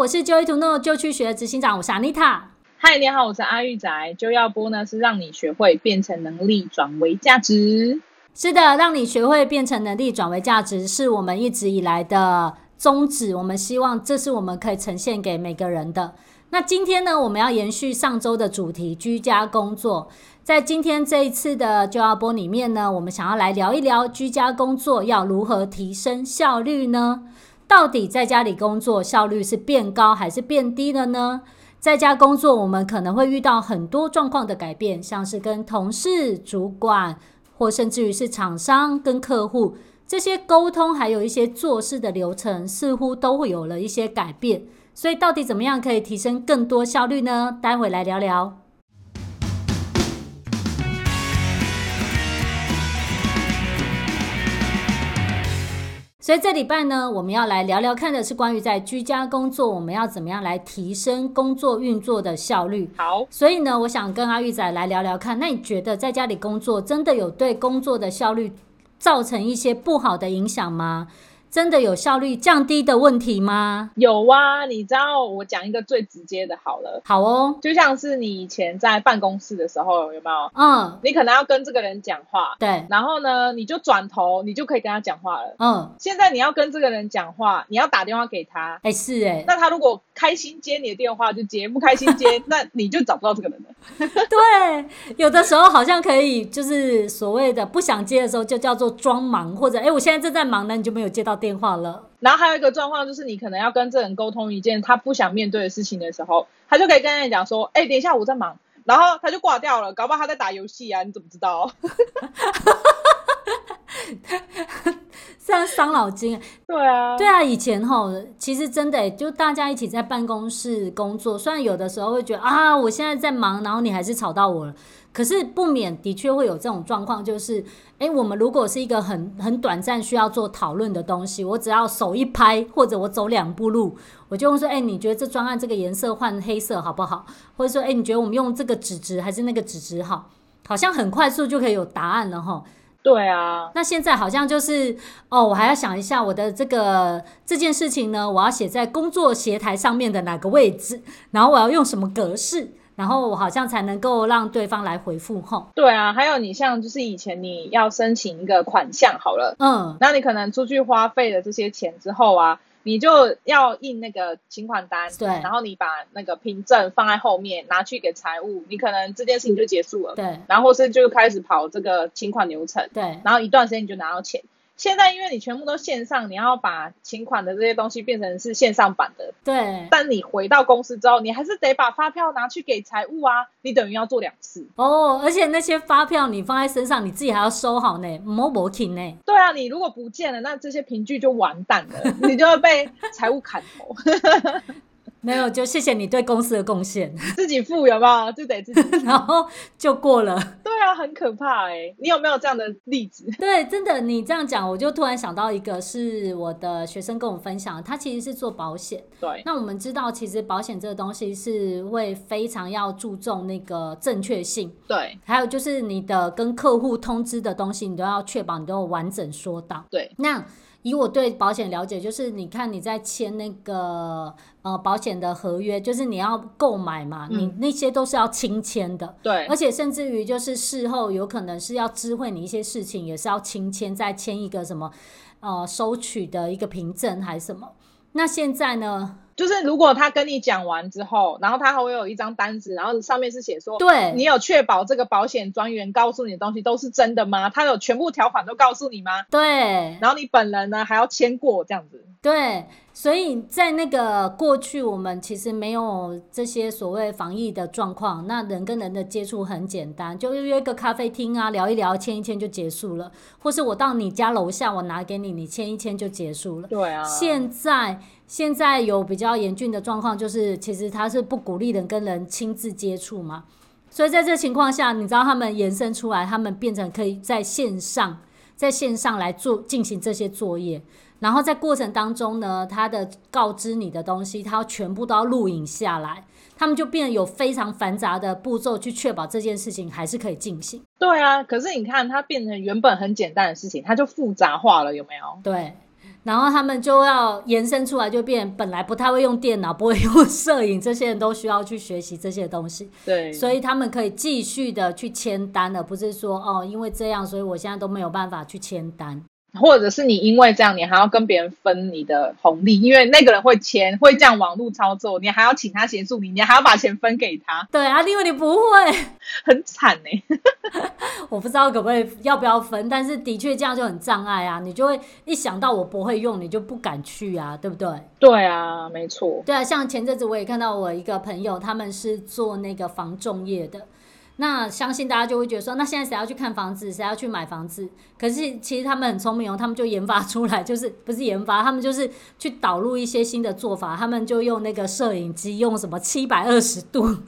我是 Joy to Know 就去学执行长，我是 Anita。嗨，你好，我是阿玉仔。就要播呢，是让你学会变成能力转为价值。是的，让你学会变成能力转为价值，是我们一直以来的宗旨。我们希望这是我们可以呈现给每个人的。那今天呢，我们要延续上周的主题——居家工作。在今天这一次的就要播里面呢，我们想要来聊一聊居家工作要如何提升效率呢？到底在家里工作效率是变高还是变低了呢？在家工作，我们可能会遇到很多状况的改变，像是跟同事、主管，或甚至于是厂商跟客户这些沟通，还有一些做事的流程，似乎都会有了一些改变。所以，到底怎么样可以提升更多效率呢？待会来聊聊。所以这礼拜呢，我们要来聊聊看的是关于在居家工作，我们要怎么样来提升工作运作的效率。好，所以呢，我想跟阿玉仔来聊聊看，那你觉得在家里工作真的有对工作的效率造成一些不好的影响吗？真的有效率降低的问题吗？有啊，你知道我讲一个最直接的，好了，好哦，就像是你以前在办公室的时候，有没有？嗯，你可能要跟这个人讲话，对，然后呢，你就转头，你就可以跟他讲话了。嗯，现在你要跟这个人讲话，你要打电话给他，哎、欸，是哎、欸，那他如果开心接你的电话就接，不开心接，那你就找不到这个人了。对，有的时候好像可以，就是所谓的不想接的时候，就叫做装忙，或者哎、欸，我现在正在忙呢，你就没有接到电话了。然后还有一个状况就是，你可能要跟这人沟通一件他不想面对的事情的时候，他就可以跟人讲说：“哎，等一下我在忙。”然后他就挂掉了，搞不好他在打游戏啊？你怎么知道？这样伤脑筋。对啊，对啊，以前吼，其实真的就大家一起在办公室工作，虽然有的时候会觉得啊，我现在在忙，然后你还是吵到我了。可是不免的确会有这种状况，就是，哎，我们如果是一个很很短暂需要做讨论的东西，我只要手一拍，或者我走两步路，我就会说，哎，你觉得这专案这个颜色换黑色好不好？或者说，哎，你觉得我们用这个纸质还是那个纸质好？好像很快速就可以有答案了哈。对啊，那现在好像就是，哦，我还要想一下我的这个这件事情呢，我要写在工作协台上面的哪个位置，然后我要用什么格式。然后我好像才能够让对方来回复吼。对啊，还有你像就是以前你要申请一个款项好了，嗯，那你可能出去花费了这些钱之后啊，你就要印那个请款单，对，然后你把那个凭证放在后面拿去给财务，你可能这件事情就结束了，对，然后或是就开始跑这个请款流程，对，然后一段时间你就拿到钱。现在因为你全部都线上，你要把请款的这些东西变成是线上版的。对。但你回到公司之后，你还是得把发票拿去给财务啊，你等于要做两次。哦，而且那些发票你放在身上，你自己还要收好呢，没没停呢。对啊，你如果不见了，那这些凭据就完蛋了，你就会被财务砍头。没有，就谢谢你对公司的贡献。自己付有没有？就得自己付，然后就过了。对啊，很可怕哎、欸！你有没有这样的例子？对，真的，你这样讲，我就突然想到一个，是我的学生跟我分享，他其实是做保险。对。那我们知道，其实保险这个东西是会非常要注重那个正确性。对。还有就是你的跟客户通知的东西，你都要确保你都有完整说到。对。那。以我对保险了解，就是你看你在签那个呃保险的合约，就是你要购买嘛，嗯、你那些都是要亲签的。对，而且甚至于就是事后有可能是要知会你一些事情，也是要亲签，再签一个什么呃收取的一个凭证还是什么。那现在呢？就是如果他跟你讲完之后，然后他还会有一张单子，然后上面是写说，对，你有确保这个保险专员告诉你的东西都是真的吗？他有全部条款都告诉你吗？对，然后你本人呢还要签过这样子。对，所以在那个过去，我们其实没有这些所谓防疫的状况，那人跟人的接触很简单，就约个咖啡厅啊，聊一聊，签一签就结束了，或是我到你家楼下，我拿给你，你签一签就结束了。对啊，现在。现在有比较严峻的状况，就是其实他是不鼓励人跟人亲自接触嘛，所以在这情况下，你知道他们延伸出来，他们变成可以在线上，在线上来做进行这些作业，然后在过程当中呢，他的告知你的东西，他要全部都要录影下来，他们就变得有非常繁杂的步骤去确保这件事情还是可以进行。对啊，可是你看它变成原本很简单的事情，它就复杂化了，有没有？对。然后他们就要延伸出来，就变本来不太会用电脑、不会用摄影，这些人都需要去学习这些东西。对，所以他们可以继续的去签单，而不是说哦，因为这样，所以我现在都没有办法去签单。或者是你因为这样，你还要跟别人分你的红利，因为那个人会签，会这样网络操作，你还要请他协助你，你还要把钱分给他。对啊，因为你不会，很惨呢。我不知道可不可以要不要分，但是的确这样就很障碍啊，你就会一想到我不会用，你就不敢去啊，对不对？对啊，没错。对啊，像前阵子我也看到我一个朋友，他们是做那个防重业的。那相信大家就会觉得说，那现在谁要去看房子，谁要去买房子？可是其实他们很聪明哦，他们就研发出来，就是不是研发，他们就是去导入一些新的做法，他们就用那个摄影机，用什么七百二十度。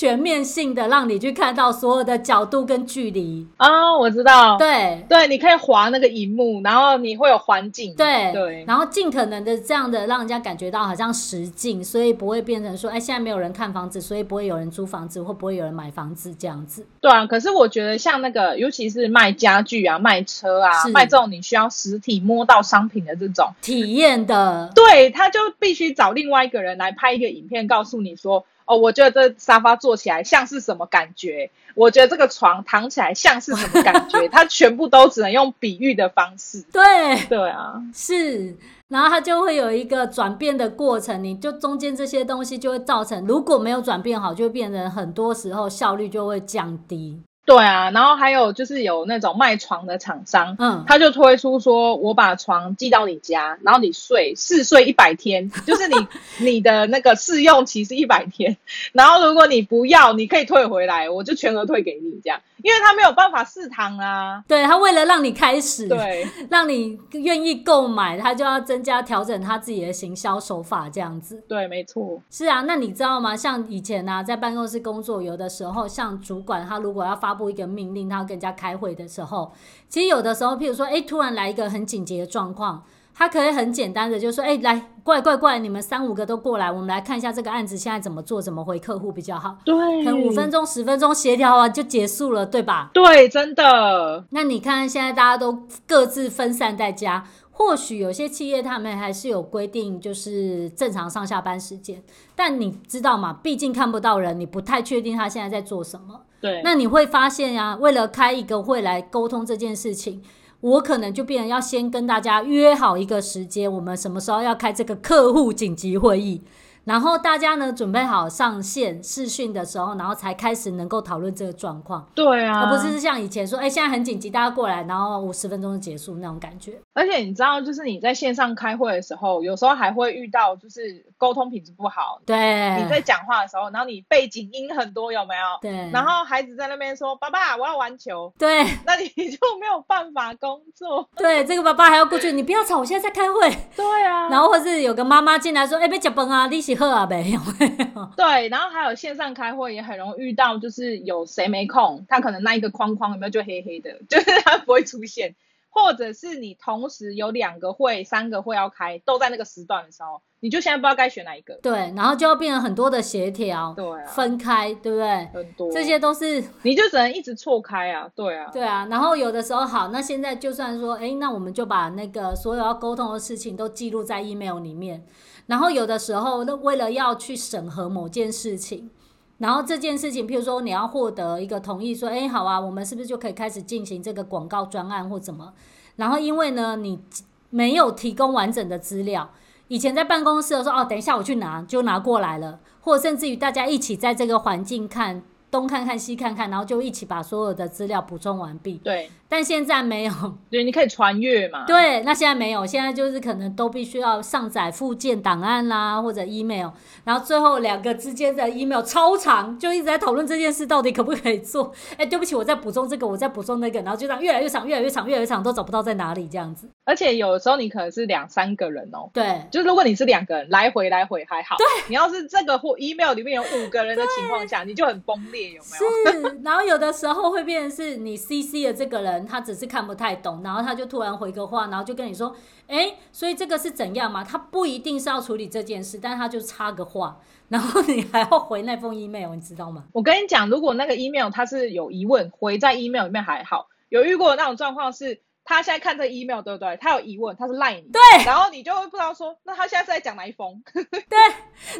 全面性的让你去看到所有的角度跟距离。啊、哦，我知道，对。对，你可以滑那个荧幕，然后你会有环境，对。对，然后尽可能的这样的让人家感觉到好像实境，所以不会变成说，哎，现在没有人看房子，所以不会有人租房子，或不会有人买房子这样子。对啊，可是我觉得像那个，尤其是卖家具啊、卖车啊、卖这种你需要实体摸到商品的这种。体验的，对，他就必须找另外一个人来拍一个影片，告诉你说。哦，我觉得这沙发坐起来像是什么感觉？我觉得这个床躺起来像是什么感觉？它全部都只能用比喻的方式。对，对啊，是，然后它就会有一个转变的过程，你就中间这些东西就会造成，如果没有转变好，就会变成很多时候效率就会降低。对啊，然后还有就是有那种卖床的厂商，嗯，他就推出说，我把床寄到你家，然后你睡试睡一百天，就是你你的那个试用期是一百天，然后如果你不要，你可以退回来，我就全额退给你这样。因为他没有办法试躺啊，对，他为了让你开始，对，让你愿意购买，他就要增加调整他自己的行销手法，这样子。对，没错。是啊，那你知道吗？像以前啊，在办公室工作，有的时候像主管他如果要发布一个命令，他要跟人家开会的时候，其实有的时候，譬如说，哎，突然来一个很紧急的状况。他可以很简单的就说：“哎，来，过来，过来，过来，你们三五个都过来，我们来看一下这个案子现在怎么做，怎么回客户比较好。”对，可能五分钟、十分钟协调完就结束了，对吧？对，真的。那你看，现在大家都各自分散在家，或许有些企业他们还是有规定，就是正常上下班时间。但你知道吗？毕竟看不到人，你不太确定他现在在做什么。对。那你会发现呀、啊，为了开一个会来沟通这件事情。我可能就变成要先跟大家约好一个时间，我们什么时候要开这个客户紧急会议。然后大家呢，准备好上线视讯的时候，然后才开始能够讨论这个状况。对啊，而不是像以前说，哎，现在很紧急，大家过来，然后五十分钟就结束那种感觉。而且你知道，就是你在线上开会的时候，有时候还会遇到就是沟通品质不好。对。你在讲话的时候，然后你背景音很多，有没有？对。然后孩子在那边说：“爸爸，我要玩球。”对。那你就没有办法工作。对，这个爸爸还要过去，你不要吵，我现在在开会。对啊。然后或是有个妈妈进来说：“哎，别结婚啊，你是好啊，没有。”对，然后还有线上开会也很容易遇到，就是有谁没空，他可能那一个框框有没有就黑黑的，就是他不会出现，或者是你同时有两个会、三个会要开，都在那个时段的时候，你就现在不知道该选哪一个。对，然后就要变成很多的协调，对、啊，分开，对不对？很多，这些都是 你就只能一直错开啊，对啊，对啊。然后有的时候好，那现在就算说，哎，那我们就把那个所有要沟通的事情都记录在 email 里面。然后有的时候，那为了要去审核某件事情，然后这件事情，譬如说你要获得一个同意，说，哎，好啊，我们是不是就可以开始进行这个广告专案或怎么？然后因为呢，你没有提供完整的资料，以前在办公室的时候，哦，等一下我去拿，就拿过来了，或甚至于大家一起在这个环境看。东看看西看看，然后就一起把所有的资料补充完毕。对，但现在没有。对，你可以传阅嘛。对，那现在没有，现在就是可能都必须要上载附件档案啦，或者 email，然后最后两个之间的 email 超长，就一直在讨论这件事到底可不可以做。哎，对不起，我在补充这个，我在补充那个，然后就这样越来越长，越来越长，越来越长，都找不到在哪里这样子。而且有时候你可能是两三个人哦。对，就是如果你是两个人来回来回还好。对，你要是这个或 email 里面有五个人的情况下，你就很崩裂，有没有？是。然后有的时候会变成是你 CC 的这个人，他只是看不太懂，然后他就突然回个话，然后就跟你说，哎，所以这个是怎样嘛？他不一定是要处理这件事，但他就插个话，然后你还要回那封 email，你知道吗？我跟你讲，如果那个 email 它是有疑问，回在 email 里面还好，有遇过那种状况是。他现在看这 email 对不对？他有疑问，他是赖你，对，然后你就会不知道说，那他现在是在讲哪一封？对，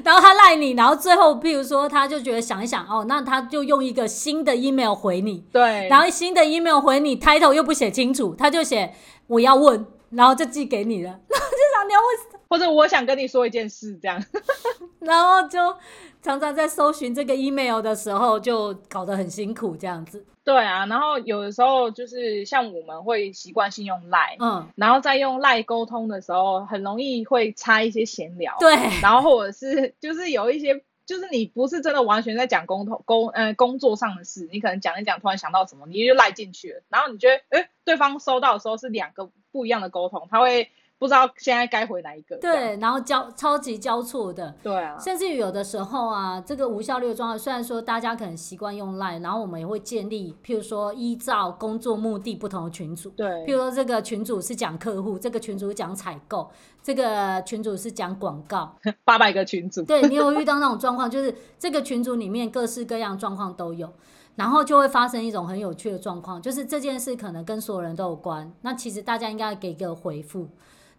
然后他赖你，然后最后，譬如说，他就觉得想一想，哦，那他就用一个新的 email 回你，对，然后新的 email 回你，title 又不写清楚，他就写我要问，然后就寄给你了，然后就想你要问，或者我想跟你说一件事这样，然后就常常在搜寻这个 email 的时候，就搞得很辛苦这样子。对啊，然后有的时候就是像我们会习惯性用赖，嗯，然后再用赖沟通的时候，很容易会插一些闲聊，对，然后或者是就是有一些，就是你不是真的完全在讲工头工呃工作上的事，你可能讲一讲，突然想到什么，你就赖进去了，然后你觉得，哎，对方收到的时候是两个不一样的沟通，他会。不知道现在该回哪一个？对，然后交超级交错的。对啊，甚至于有的时候啊，这个无效率的状态，虽然说大家可能习惯用 Line，然后我们也会建立，譬如说依照工作目的不同的群组。对，譬如说这个群组是讲客户，这个群组讲采购，这个群组是讲广告。八百个群组。对，你有遇到那种状况，就是这个群组里面各式各样状况都有，然后就会发生一种很有趣的状况，就是这件事可能跟所有人都有关，那其实大家应该给一个回复。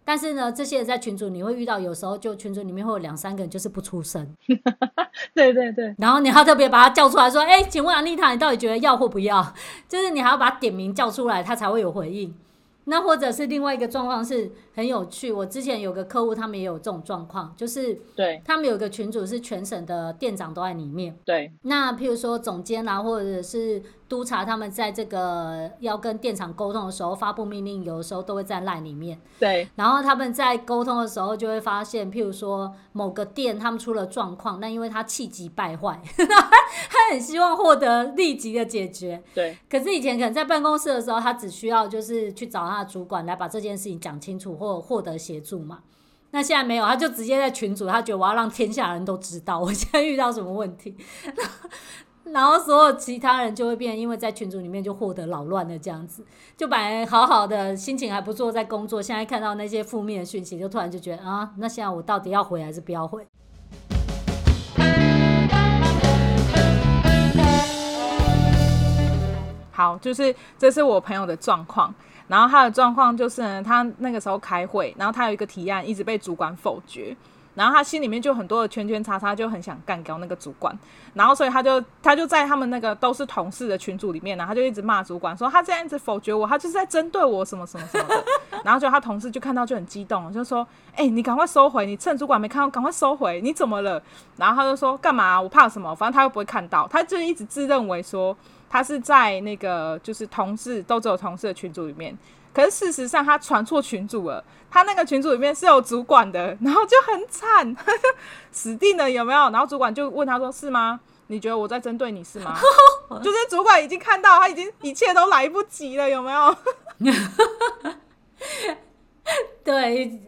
但是呢，这些人在群组你会遇到，有时候就群组里面会有两三个人就是不出声。对对对。然后你还要特别把他叫出来说：“哎，请问安妮塔，你到底觉得要或不要？”就是你还要把他点名叫出来，他才会有回应。那或者是另外一个状况是很有趣，我之前有个客户，他们也有这种状况，就是对他们有个群主是全省的店长都在里面。对。那譬如说总监啊，或者是。督察他们在这个要跟电厂沟通的时候发布命令，有的时候都会在 LINE 里面。对。然后他们在沟通的时候就会发现，譬如说某个店他们出了状况，那因为他气急败坏，他很希望获得立即的解决。对。可是以前可能在办公室的时候，他只需要就是去找他的主管来把这件事情讲清楚，或获得协助嘛。那现在没有，他就直接在群组，他觉得我要让天下人都知道我现在遇到什么问题。然后所有其他人就会变，因为在群组里面就获得扰乱了，这样子，就本来好好的心情还不错，在工作，现在看到那些负面的讯息，就突然就觉得啊，那现在我到底要回还是不要回？好，就是这是我朋友的状况，然后他的状况就是呢，他那个时候开会，然后他有一个提案一直被主管否决。然后他心里面就很多的圈圈叉叉，就很想干掉那个主管。然后所以他就他就在他们那个都是同事的群组里面，然后他就一直骂主管说他这样子否决我，他就是在针对我什么什么什么的。然后就他同事就看到就很激动，就说：“哎、你赶快收回，你趁主管没看到，赶快收回，你怎么了？”然后他就说：“干嘛？我怕什么？反正他又不会看到。”他就一直自认为说他是在那个就是同事都只有同事的群组里面。可是事实上，他传错群主了。他那个群组里面是有主管的，然后就很惨，死定了，有没有？然后主管就问他说：“是吗？你觉得我在针对你是吗？” 就是主管已经看到，他已经一切都来不及了，有没有？对，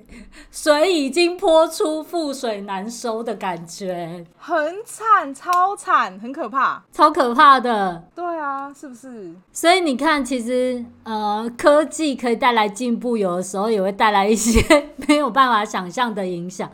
水已经泼出，覆水难收的感觉，很惨，超惨，很可怕，超可怕的。对啊，是不是？所以你看，其实呃，科技可以带来进步，有的时候也会带来一些 没有办法想象的影响。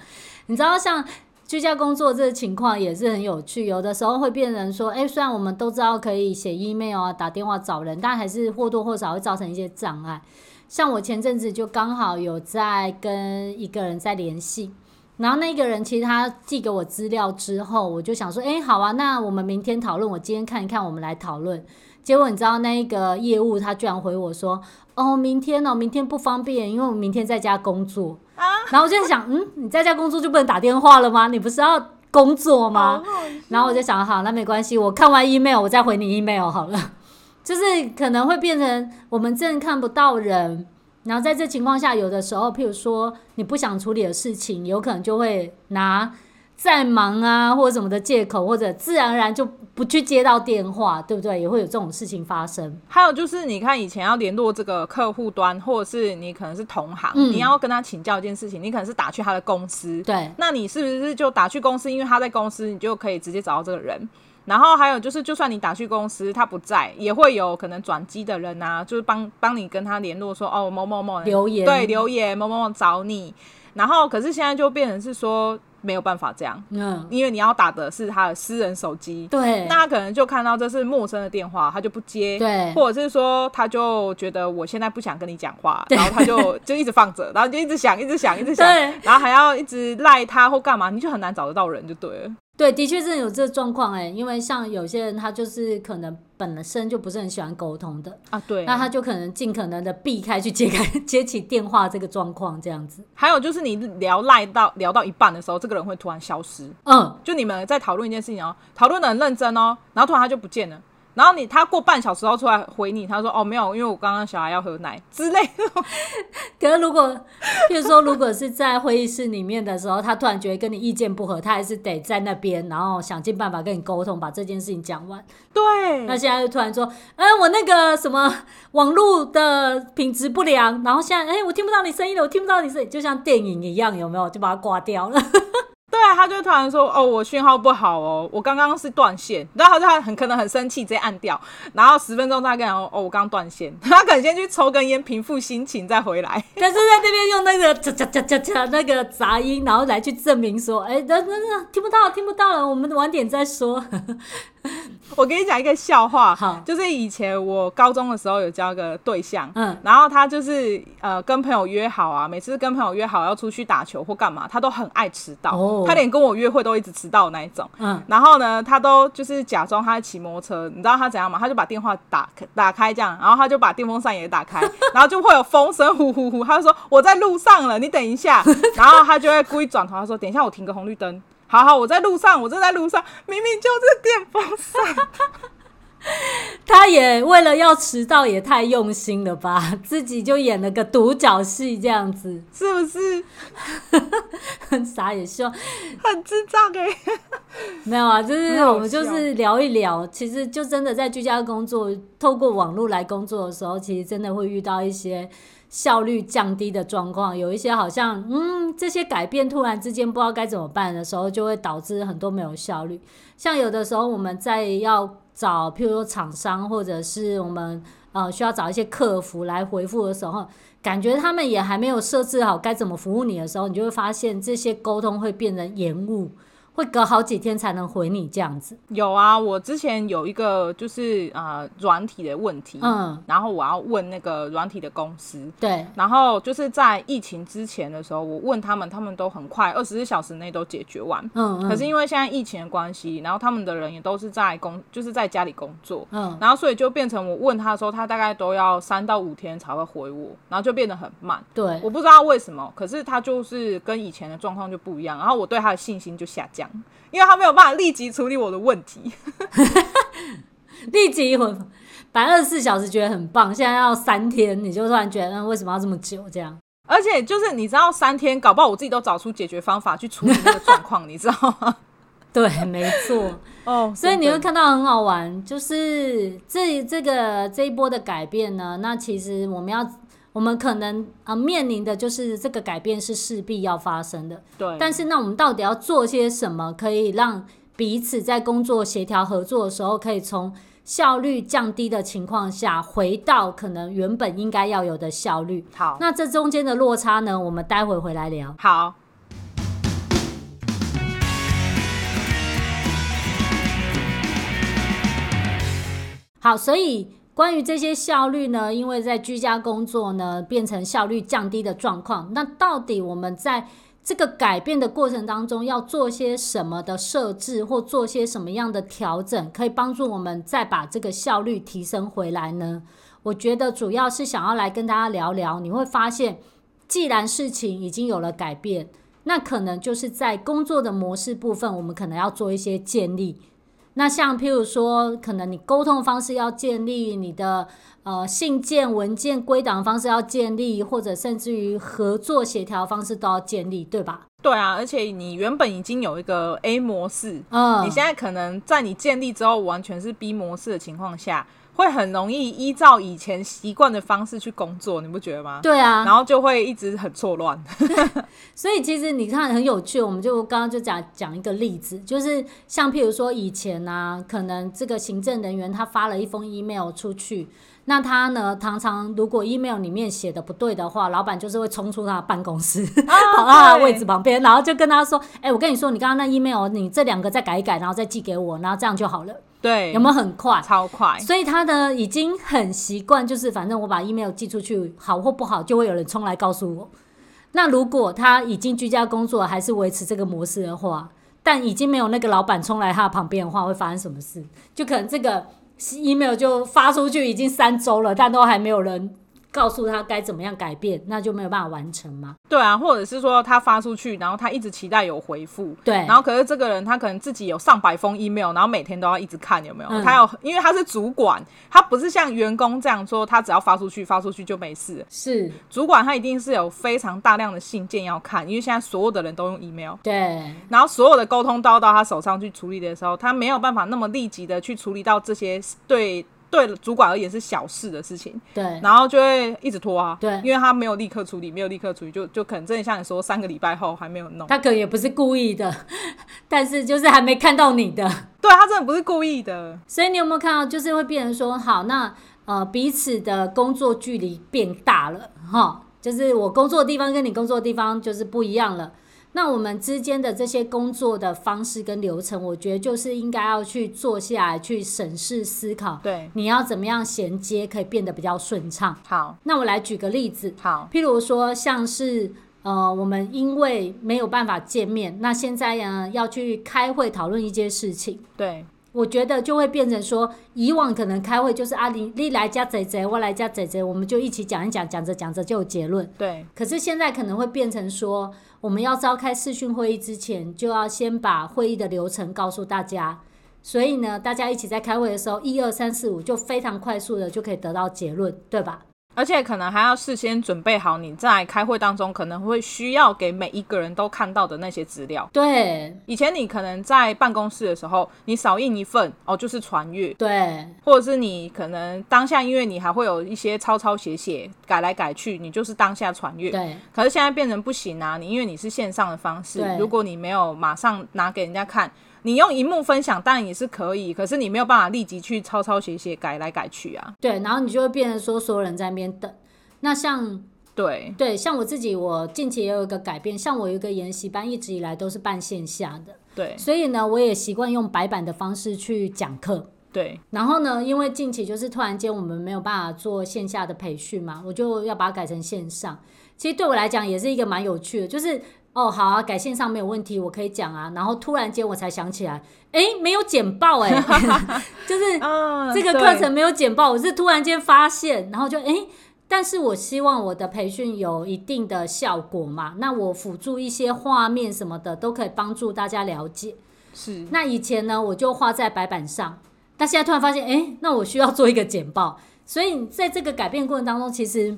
你知道，像居家工作这个情况也是很有趣，有的时候会变成说，哎，虽然我们都知道可以写 email 啊、打电话找人，但还是或多或少会造成一些障碍。像我前阵子就刚好有在跟一个人在联系，然后那个人其实他寄给我资料之后，我就想说，哎，好啊，那我们明天讨论，我今天看一看，我们来讨论。结果你知道那个业务他居然回我说，哦，明天哦，明天不方便，因为我明天在家工作。啊，然后我就在想，嗯，你在家工作就不能打电话了吗？你不是要工作吗？然后我就想，好，那没关系，我看完 email 我再回你 email 好了。就是可能会变成我们真的看不到人，然后在这情况下，有的时候，譬如说你不想处理的事情，有可能就会拿在忙啊或者什么的借口，或者自然而然就不去接到电话，对不对？也会有这种事情发生。还有就是，你看以前要联络这个客户端，或者是你可能是同行，嗯，你要跟他请教一件事情，你可能是打去他的公司，对，那你是不是就打去公司？因为他在公司，你就可以直接找到这个人。然后还有就是，就算你打去公司，他不在，也会有可能转机的人啊，就是帮帮你跟他联络说，哦，某某某留言，对，留言某某某找你。然后可是现在就变成是说，没有办法这样，嗯，因为你要打的是他的私人手机，对，那他可能就看到这是陌生的电话，他就不接，对，或者是说他就觉得我现在不想跟你讲话，然后他就 就一直放着，然后就一直响，一直响，一直响，然后还要一直赖他或干嘛，你就很难找得到人就对了。对，的确是有这个状况哎，因为像有些人他就是可能本身就不是很喜欢沟通的啊，对，那他就可能尽可能的避开去接开 接起电话这个状况这样子。还有就是你聊赖到聊到一半的时候，这个人会突然消失，嗯，就你们在讨论一件事情哦，讨论的很认真哦，然后突然他就不见了。然后你他过半小时后出来回你，他说哦没有，因为我刚刚小孩要喝奶之类的。可是如果，譬如说，如果是在会议室里面的时候，他突然觉得跟你意见不合，他还是得在那边，然后想尽办法跟你沟通，把这件事情讲完。对。那现在就突然说，哎，我那个什么网络的品质不良，然后现在哎，我听不到你声音了，我听不到你声音，就像电影一样，有没有？就把它挂掉了。对，他就突然说：“哦，我讯号不好哦，我刚刚是断线。”然后他就很可能很生气，直接按掉。然后十分钟他跟他说：“哦，我刚断线。”他可能先去抽根烟，平复心情，再回来。但是在那边用那个“嚓嚓嚓嚓”那个杂音，然后来去证明说：“哎，那那那听不到，听不到了，我们晚点再说。” 我给你讲一个笑话，好，就是以前我高中的时候有交个对象，嗯，然后他就是呃跟朋友约好啊，每次跟朋友约好要出去打球或干嘛，他都很爱迟到，哦，他连跟我约会都一直迟到的那一种，嗯，然后呢，他都就是假装他在骑摩托车，你知道他怎样吗？他就把电话打打开这样，然后他就把电风扇也打开，然后就会有风声呼呼呼，他就说我在路上了，你等一下，然后他就会故意转头他说等一下我停个红绿灯。好好，我在路上，我正在路上，明明就是电风扇。他也为了要迟到，也太用心了吧？自己就演了个独角戏，这样子是不是？很傻也笑，很智障哎。没有啊，就是我们就是聊一聊，其实就真的在居家工作，透过网络来工作的时候，其实真的会遇到一些。效率降低的状况，有一些好像，嗯，这些改变突然之间不知道该怎么办的时候，就会导致很多没有效率。像有的时候我们在要找，譬如说厂商，或者是我们呃需要找一些客服来回复的时候，感觉他们也还没有设置好该怎么服务你的时候，你就会发现这些沟通会变成延误。会隔好几天才能回你这样子。有啊，我之前有一个就是呃软体的问题，嗯，然后我要问那个软体的公司，对，然后就是在疫情之前的时候，我问他们，他们都很快二十四小时内都解决完，嗯，嗯，可是因为现在疫情的关系，然后他们的人也都是在工，就是在家里工作，嗯，然后所以就变成我问他的时候，他大概都要三到五天才会回我，然后就变得很慢，对，我不知道为什么，可是他就是跟以前的状况就不一样，然后我对他的信心就下降。因为他没有办法立即处理我的问题，立即回百二十四小时觉得很棒，现在要三天，你就突然觉得为什么要这么久？这样，而且就是你知道三天，搞不好我自己都找出解决方法去处理这个状况，你知道吗？对，没错。哦，所以你会看到很好玩，就是这这个这一波的改变呢，那其实我们要。我们可能啊面临的就是这个改变是势必要发生的，对。但是那我们到底要做些什么，可以让彼此在工作协调合作的时候，可以从效率降低的情况下，回到可能原本应该要有的效率。好，那这中间的落差呢，我们待会回来聊。好。好，所以。关于这些效率呢，因为在居家工作呢，变成效率降低的状况。那到底我们在这个改变的过程当中，要做些什么的设置，或做些什么样的调整，可以帮助我们再把这个效率提升回来呢？我觉得主要是想要来跟大家聊聊。你会发现，既然事情已经有了改变，那可能就是在工作的模式部分，我们可能要做一些建立。那像譬如说，可能你沟通的方式要建立，你的呃信件文件归档方式要建立，或者甚至于合作协调方式都要建立，对吧？对啊，而且你原本已经有一个 A 模式，嗯，你现在可能在你建立之后完全是 B 模式的情况下，会很容易依照以前习惯的方式去工作，你不觉得吗？对啊，然后就会一直很错乱。所以其实你看很有趣，我们就刚刚就讲讲一个例子，就是像譬如说以前啊，可能这个行政人员他发了一封 email 出去。那他呢？常常如果 email 里面写的不对的话，老板就是会冲出他的办公室，啊、跑到他的位置旁边，然后就跟他说：“哎、欸，我跟你说，你刚刚那 email，你这两个再改一改，然后再寄给我，然后这样就好了。”对，有没有很快？超快。所以他呢已经很习惯，就是反正我把 email 寄出去，好或不好，就会有人冲来告诉我。那如果他已经居家工作，还是维持这个模式的话，但已经没有那个老板冲来他旁边的话，会发生什么事？就可能这个。email 就发出去已经三周了，但都还没有人。告诉他该怎么样改变，那就没有办法完成吗？对啊，或者是说他发出去，然后他一直期待有回复，对，然后可是这个人他可能自己有上百封 email，然后每天都要一直看有没有？嗯、他有，因为他是主管，他不是像员工这样说，他只要发出去，发出去就没事。是主管，他一定是有非常大量的信件要看，因为现在所有的人都用 email，对，然后所有的沟通都要到他手上去处理的时候，他没有办法那么立即的去处理到这些对。对主管而言是小事的事情，对，然后就会一直拖啊，对，因为他没有立刻处理，没有立刻处理，就就可能真的像你说，三个礼拜后还没有弄，他可能也不是故意的，但是就是还没看到你的，对，他真的不是故意的，所以你有没有看到，就是会变成说，好，那呃彼此的工作距离变大了，哈，就是我工作的地方跟你工作的地方就是不一样了。那我们之间的这些工作的方式跟流程，我觉得就是应该要去坐下来去审视思考。对，你要怎么样衔接可以变得比较顺畅？好，那我来举个例子。好，譬如说像是呃，我们因为没有办法见面，那现在呢要去开会讨论一件事情。对。我觉得就会变成说，以往可能开会就是啊，你你来加贼贼，我来加贼贼，我们就一起讲一讲，讲着讲着就有结论。对。可是现在可能会变成说，我们要召开视讯会议之前，就要先把会议的流程告诉大家。所以呢，大家一起在开会的时候，一二三四五就非常快速的就可以得到结论，对吧？而且可能还要事先准备好你在开会当中可能会需要给每一个人都看到的那些资料。对，以前你可能在办公室的时候，你少印一份哦，就是传阅。对，或者是你可能当下，因为你还会有一些抄抄写写、改来改去，你就是当下传阅。对。可是现在变成不行啊，你因为你是线上的方式，如果你没有马上拿给人家看。你用荧幕分享当然也是可以，可是你没有办法立即去抄抄写写改来改去啊。对，然后你就会变成说所有人在那边等。那像对对，像我自己，我近期也有一个改变，像我有一个研习班，一直以来都是办线下的。对，所以呢，我也习惯用白板的方式去讲课。对，然后呢，因为近期就是突然间我们没有办法做线下的培训嘛，我就要把它改成线上。其实对我来讲也是一个蛮有趣的，就是。哦，好啊，改线上没有问题，我可以讲啊。然后突然间我才想起来，哎，没有简报哎，就是这个课程没有简报，我是突然间发现，然后就哎，但是我希望我的培训有一定的效果嘛，那我辅助一些画面什么的都可以帮助大家了解。是，那以前呢，我就画在白板上，但现在突然发现，哎，那我需要做一个简报，所以在这个改变过程当中，其实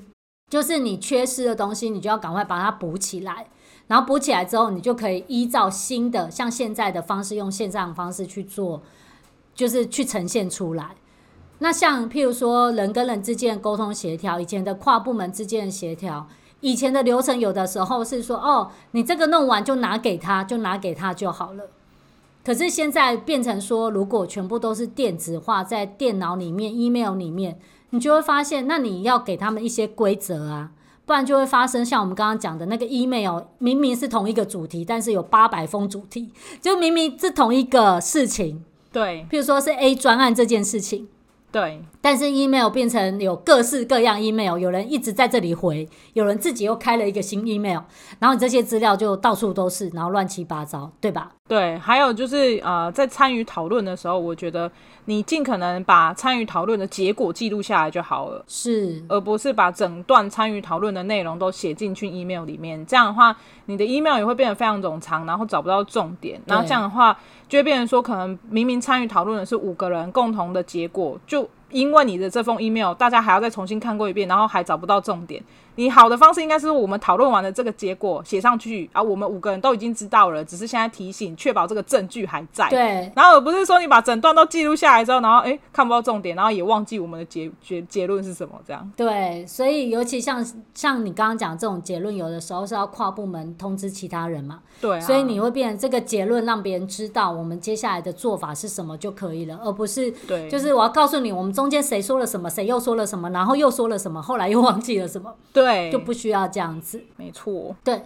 就是你缺失的东西，你就要赶快把它补起来。然后补起来之后，你就可以依照新的像现在的方式，用线上的方式去做，就是去呈现出来。那像譬如说人跟人之间的沟通协调，以前的跨部门之间的协调，以前的流程有的时候是说，哦，你这个弄完就拿给他，就拿给他就好了。可是现在变成说，如果全部都是电子化，在电脑里面、email 里面，你就会发现，那你要给他们一些规则啊。不然就会发生像我们刚刚讲的那个 email，明明是同一个主题，但是有八百封主题，就明明是同一个事情，对，譬如说是 A 专案这件事情，对，但是 email 变成有各式各样 email，有人一直在这里回，有人自己又开了一个新 email，然后你这些资料就到处都是，然后乱七八糟，对吧？对，还有就是呃，在参与讨论的时候，我觉得你尽可能把参与讨论的结果记录下来就好了，是，而不是把整段参与讨论的内容都写进去 email 里面。这样的话，你的 email 也会变得非常冗长，然后找不到重点。然后这样的话，就会变成说，可能明明参与讨论的是五个人共同的结果，就因为你的这封 email，大家还要再重新看过一遍，然后还找不到重点。你好的方式应该是我们讨论完了这个结果写上去啊，我们五个人都已经知道了，只是现在提醒，确保这个证据还在。对。然后而不是说你把整段都记录下来之后，然后诶看不到重点，然后也忘记我们的结结结论是什么这样。对，所以尤其像像你刚刚讲这种结论，有的时候是要跨部门通知其他人嘛。对、啊。所以你会变成这个结论让别人知道我们接下来的做法是什么就可以了，而不是对，就是我要告诉你我们中间谁说了什么，谁又说了什么，然后又说了什么，后来又忘记了什么。对，就不需要。这样子，没错。对，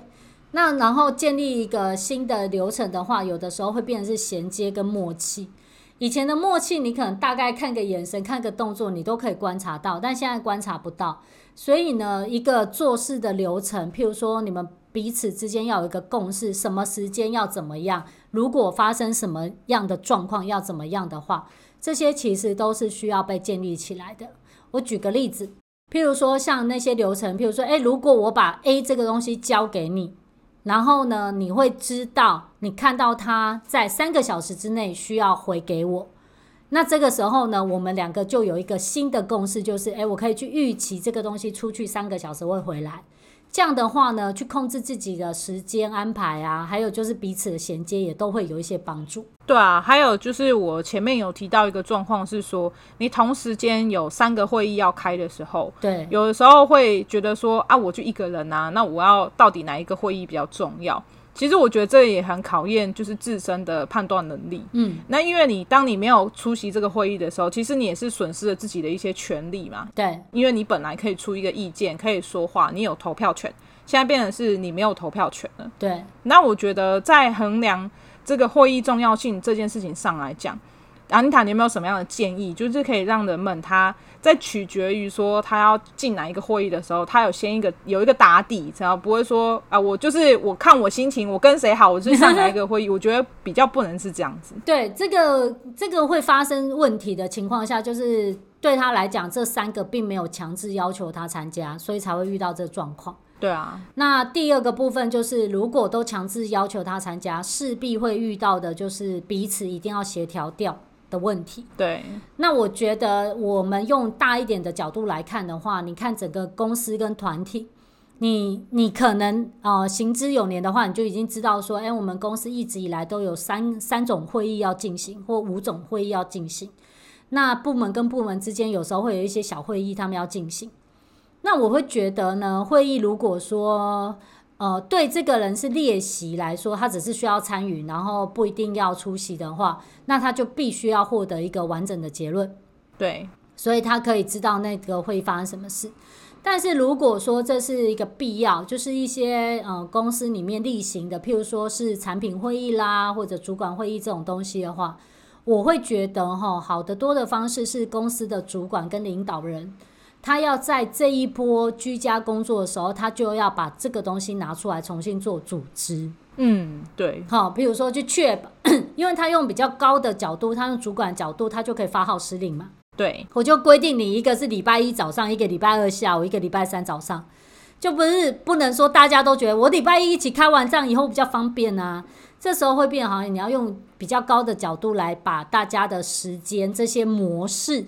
那然后建立一个新的流程的话，有的时候会变成是衔接跟默契。以前的默契，你可能大概看个眼神、看个动作，你都可以观察到，但现在观察不到。所以呢，一个做事的流程，譬如说你们彼此之间要有一个共识，什么时间要怎么样，如果发生什么样的状况要怎么样的话，这些其实都是需要被建立起来的。我举个例子。譬如说，像那些流程，譬如说，诶，如果我把 A 这个东西交给你，然后呢，你会知道，你看到它在三个小时之内需要回给我，那这个时候呢，我们两个就有一个新的共识，就是，诶，我可以去预期这个东西出去三个小时会回来。这样的话呢，去控制自己的时间安排啊，还有就是彼此的衔接也都会有一些帮助。对啊，还有就是我前面有提到一个状况是说，你同时间有三个会议要开的时候，对，有的时候会觉得说啊，我就一个人啊，那我要到底哪一个会议比较重要？其实我觉得这也很考验就是自身的判断能力。嗯，那因为你当你没有出席这个会议的时候，其实你也是损失了自己的一些权利嘛。对，因为你本来可以出一个意见，可以说话，你有投票权，现在变成是你没有投票权了。对，那我觉得在衡量这个会议重要性这件事情上来讲，安妮塔，你有没有什么样的建议？就是可以让人们他在取决于说他要进哪一个会议的时候，他有先一个有一个打底，然后不会说啊，我就是我看我心情，我跟谁好，我就上哪一个会议。我觉得比较不能是这样子。对，这个这个会发生问题的情况下，就是对他来讲，这三个并没有强制要求他参加，所以才会遇到这状况。对啊。那第二个部分就是，如果都强制要求他参加，势必会遇到的就是彼此一定要协调掉的问题。对，那我觉得我们用大一点的角度来看的话，你看整个公司跟团体，你你可能呃行之有年的话，你就已经知道说，哎，我们公司一直以来都有三三种会议要进行，或五种会议要进行。那部门跟部门之间有时候会有一些小会议，他们要进行。那我会觉得呢，会议如果说。呃，对这个人是列席来说，他只是需要参与，然后不一定要出席的话，那他就必须要获得一个完整的结论。对，所以他可以知道那个会发生什么事。但是如果说这是一个必要，就是一些呃公司里面例行的，譬如说是产品会议啦，或者主管会议这种东西的话，我会觉得哈，好的多的方式是公司的主管跟领导人。他要在这一波居家工作的时候，他就要把这个东西拿出来重新做组织。嗯，对。好，比如说去确保，因为他用比较高的角度，他用主管的角度，他就可以发号施令嘛。对，我就规定你一个是礼拜一早上，一个礼拜二下午，一个礼拜三早上，就不是不能说大家都觉得我礼拜一一起开完账以后比较方便啊。这时候会变好像你要用比较高的角度来把大家的时间这些模式。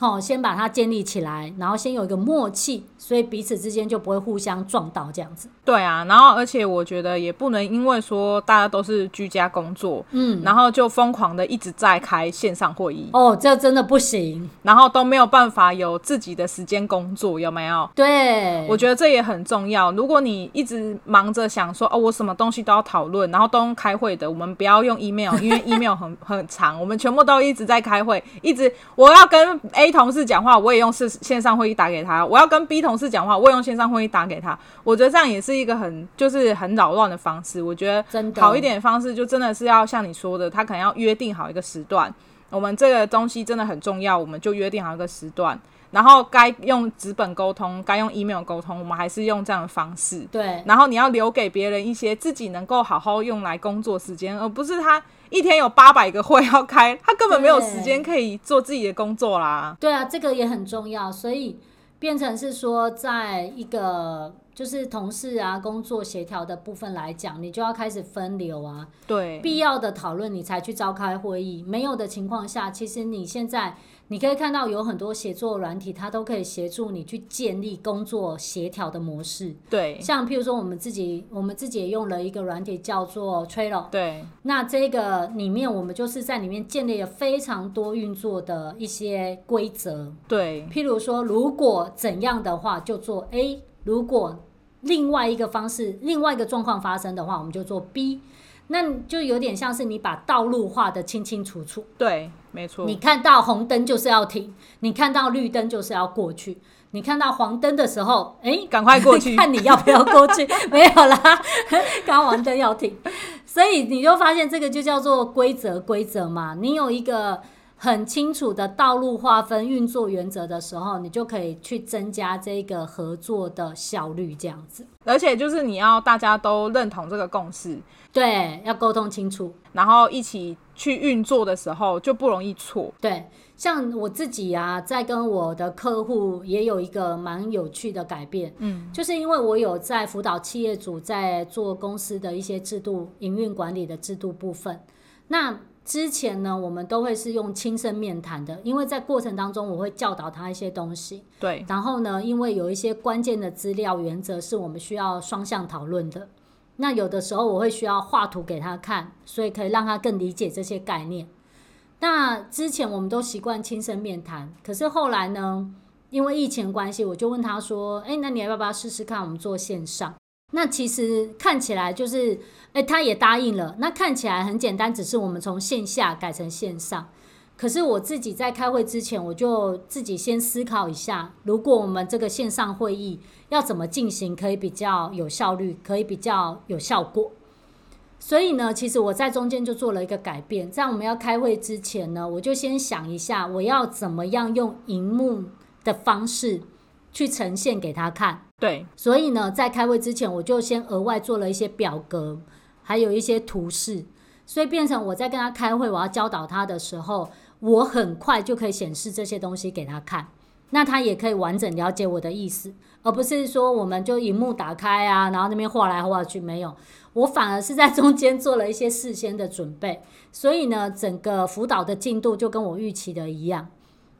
好，先把它建立起来，然后先有一个默契，所以彼此之间就不会互相撞到这样子。对啊，然后而且我觉得也不能因为说大家都是居家工作，嗯，然后就疯狂的一直在开线上会议。哦，这真的不行。然后都没有办法有自己的时间工作，有没有？对，我觉得这也很重要。如果你一直忙着想说哦，我什么东西都要讨论，然后都用开会的，我们不要用 email，因为 email 很很长，我们全部都一直在开会，一直我要跟 A。A 同事讲话，我也用是线上会议打给他。我要跟 B 同事讲话，我也用线上会议打给他。我觉得这样也是一个很就是很扰乱的方式。我觉得好一点的方式就真的是要像你说的，他可能要约定好一个时段。我们这个东西真的很重要，我们就约定好一个时段。然后该用纸本沟通，该用 email 沟通，我们还是用这样的方式。对。然后你要留给别人一些自己能够好好用来工作时间，而不是他。一天有八百个会要开，他根本没有时间可以做自己的工作啦。对啊，这个也很重要，所以变成是说，在一个就是同事啊工作协调的部分来讲，你就要开始分流啊。对，必要的讨论你才去召开会议，没有的情况下，其实你现在你可以看到有很多协作软体，它都可以协助你去建立工作协调的模式。对，像譬如说我们自己，我们自己也用了一个软体叫做 Trello。对，那这个里面我们就是在里面建立了非常多运作的一些规则。对，譬如说，如果怎样的话就做 A，如果另外一个方式、另外一个状况发生的话，我们就做 B。那就有点像是你把道路画得清清楚楚。对，没错。你看到红灯就是要停，你看到绿灯就是要过去，你看到黄灯的时候，哎，赶快过去，看你要不要过去。没有啦，刚黄灯要停，所以你就发现这个就叫做规则，规则嘛。你有一个。很清楚的道路划分、运作原则的时候，你就可以去增加这个合作的效率，这样子。而且就是你要大家都认同这个共识，对，要沟通清楚，然后一起去运作的时候就不容易错。对，像我自己啊，在跟我的客户也有一个蛮有趣的改变，嗯，就是因为我有在辅导企业主在做公司的一些制度、营运管理的制度部分，那。之前呢，我们都会是用亲身面谈的，因为在过程当中我会教导他一些东西。对。然后呢，因为有一些关键的资料原则是我们需要双向讨论的，那有的时候我会需要画图给他看，所以可以让他更理解这些概念。那之前我们都习惯亲身面谈，可是后来呢，因为疫情关系，我就问他说：“哎，那你要不要试试看我们做线上？”那其实看起来就是，哎，他也答应了。那看起来很简单，只是我们从线下改成线上。可是我自己在开会之前，我就自己先思考一下，如果我们这个线上会议要怎么进行，可以比较有效率，可以比较有效果。所以呢，其实我在中间就做了一个改变。在我们要开会之前呢，我就先想一下，我要怎么样用荧幕的方式去呈现给他看。对，所以呢，在开会之前，我就先额外做了一些表格，还有一些图示，所以变成我在跟他开会，我要教导他的时候，我很快就可以显示这些东西给他看，那他也可以完整了解我的意思，而不是说我们就荧幕打开啊，然后那边画来画去，没有，我反而是在中间做了一些事先的准备，所以呢，整个辅导的进度就跟我预期的一样。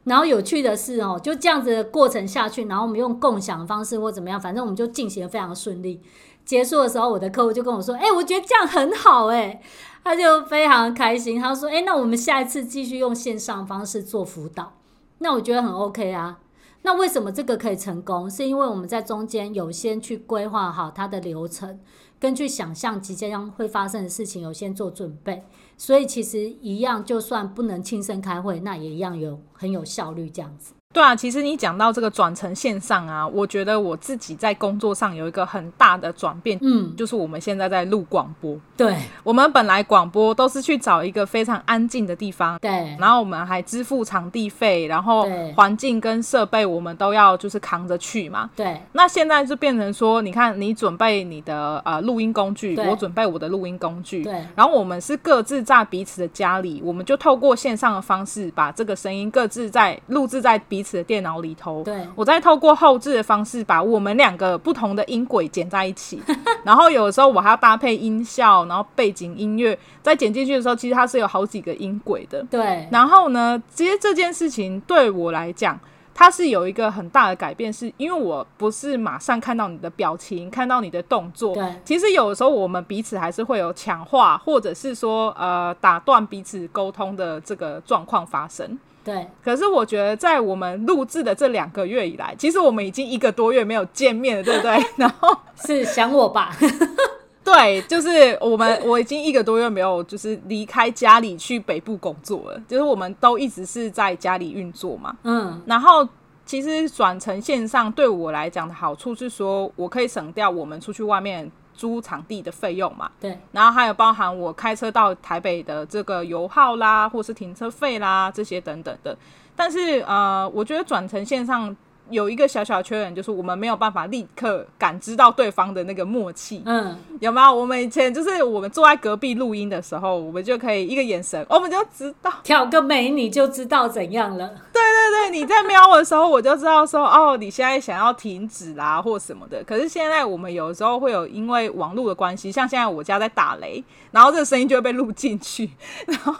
然后有趣的是哦，就这样子的过程下去，然后我们用共享方式或怎么样，反正我们就进行得非常顺利。结束的时候，我的客户就跟我说：“哎，我觉得这样很好。”哎，他就非常开心。他说：“哎，那我们下一次继续用线上方式做辅导。”那我觉得很 OK 啊。那为什么这个可以成功？是因为我们在中间有先去规划好它的流程，根据想象即将会发生的事情有先做准备。所以其实一样，就算不能亲身开会，那也一样有很有效率这样子。对啊，其实你讲到这个转成线上啊，我觉得我自己在工作上有一个很大的转变，嗯，就是我们现在在录广播。对，我们本来广播都是去找一个非常安静的地方，对，然后我们还支付场地费，然后环境跟设备我们都要就是扛着去嘛。对，那现在就变成说，你看你准备你的呃录音工具，我准备我的录音工具，对，然后我们是各自在彼此的家里，我们就透过线上的方式把这个声音各自在录制在彼此的电脑里头。对，我再透过后置的方式把我们两个不同的音轨剪在一起，然后有的时候我还要搭配音效。然后背景音乐在剪进去的时候，其实它是有好几个音轨的。对。然后呢，其实这件事情对我来讲，它是有一个很大的改变，是因为我不是马上看到你的表情，看到你的动作。对。其实有的时候我们彼此还是会有强化，或者是说呃打断彼此沟通的这个状况发生。对。可是我觉得，在我们录制的这两个月以来，其实我们已经一个多月没有见面了，对不对？然后是想我吧。对，就是我们，我已经一个多月没有就是离开家里去北部工作了，就是我们都一直是在家里运作嘛。嗯，然后其实转成线上对我来讲的好处是说，我可以省掉我们出去外面租场地的费用嘛。对，然后还有包含我开车到台北的这个油耗啦，或是停车费啦这些等等的。但是呃，我觉得转成线上。有一个小小缺点，就是我们没有办法立刻感知到对方的那个默契。嗯，有没有？我们以前就是我们坐在隔壁录音的时候，我们就可以一个眼神，我们就知道挑个眉，你就知道怎样了。对对对，你在瞄我的时候，我就知道说哦，你现在想要停止啦，或什么的。可是现在我们有时候会有因为网络的关系，像现在我家在打雷，然后这个声音就会被录进去，然后。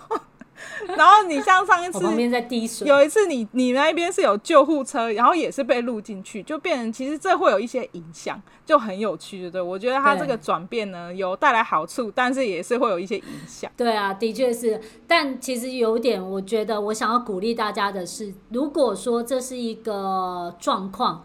然后你像上一次，旁边在滴水，有一次你你那边是有救护车，然后也是被录进去，就变成其实这会有一些影响，就很有趣，对？我觉得它这个转变呢，有带来好处，但是也是会有一些影响。对啊，的确是，但其实有点，我觉得我想要鼓励大家的是，如果说这是一个状况。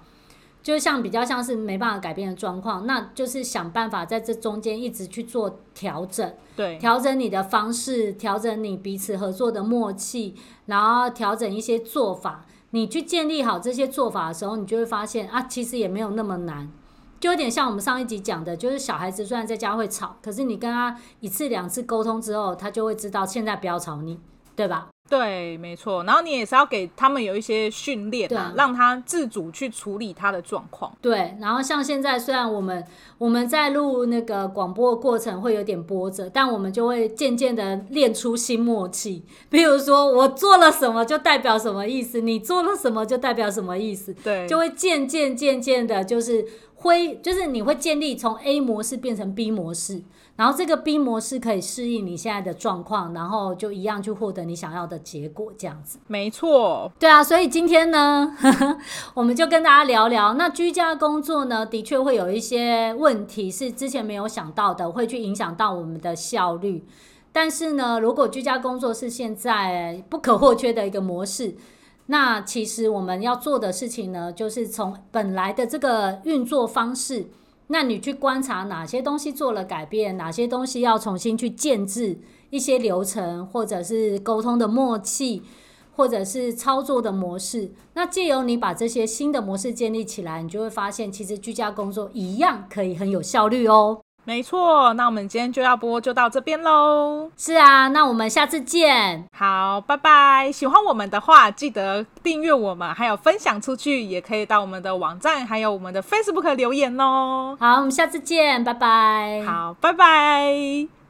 就像比较像是没办法改变的状况，那就是想办法在这中间一直去做调整，对，调整你的方式，调整你彼此合作的默契，然后调整一些做法。你去建立好这些做法的时候，你就会发现啊，其实也没有那么难，就有点像我们上一集讲的，就是小孩子虽然在家会吵，可是你跟他一次两次沟通之后，他就会知道现在不要吵你，对吧？对，没错。然后你也是要给他们有一些训练啊，让他自主去处理他的状况。对，然后像现在，虽然我们我们在录那个广播的过程会有点波折，但我们就会渐渐的练出新默契。比如说，我做了什么就代表什么意思，你做了什么就代表什么意思。对，就会渐渐渐渐的，就是会，就是你会建立从 A 模式变成 B 模式。然后这个 B 模式可以适应你现在的状况，然后就一样去获得你想要的结果，这样子。没错，对啊，所以今天呢，呵呵，我们就跟大家聊聊，那居家工作呢，的确会有一些问题是之前没有想到的，会去影响到我们的效率。但是呢，如果居家工作是现在不可或缺的一个模式，那其实我们要做的事情呢，就是从本来的这个运作方式。那你去观察哪些东西做了改变，哪些东西要重新去建制一些流程，或者是沟通的默契，或者是操作的模式。那借由你把这些新的模式建立起来，你就会发现，其实居家工作一样可以很有效率哦。没错，那我们今天就要播就到这边喽。是啊，那我们下次见。好，拜拜。喜欢我们的话，记得订阅我们，还有分享出去，也可以到我们的网站，还有我们的 Facebook 留言哦。好，我们下次见，拜拜。好，拜拜。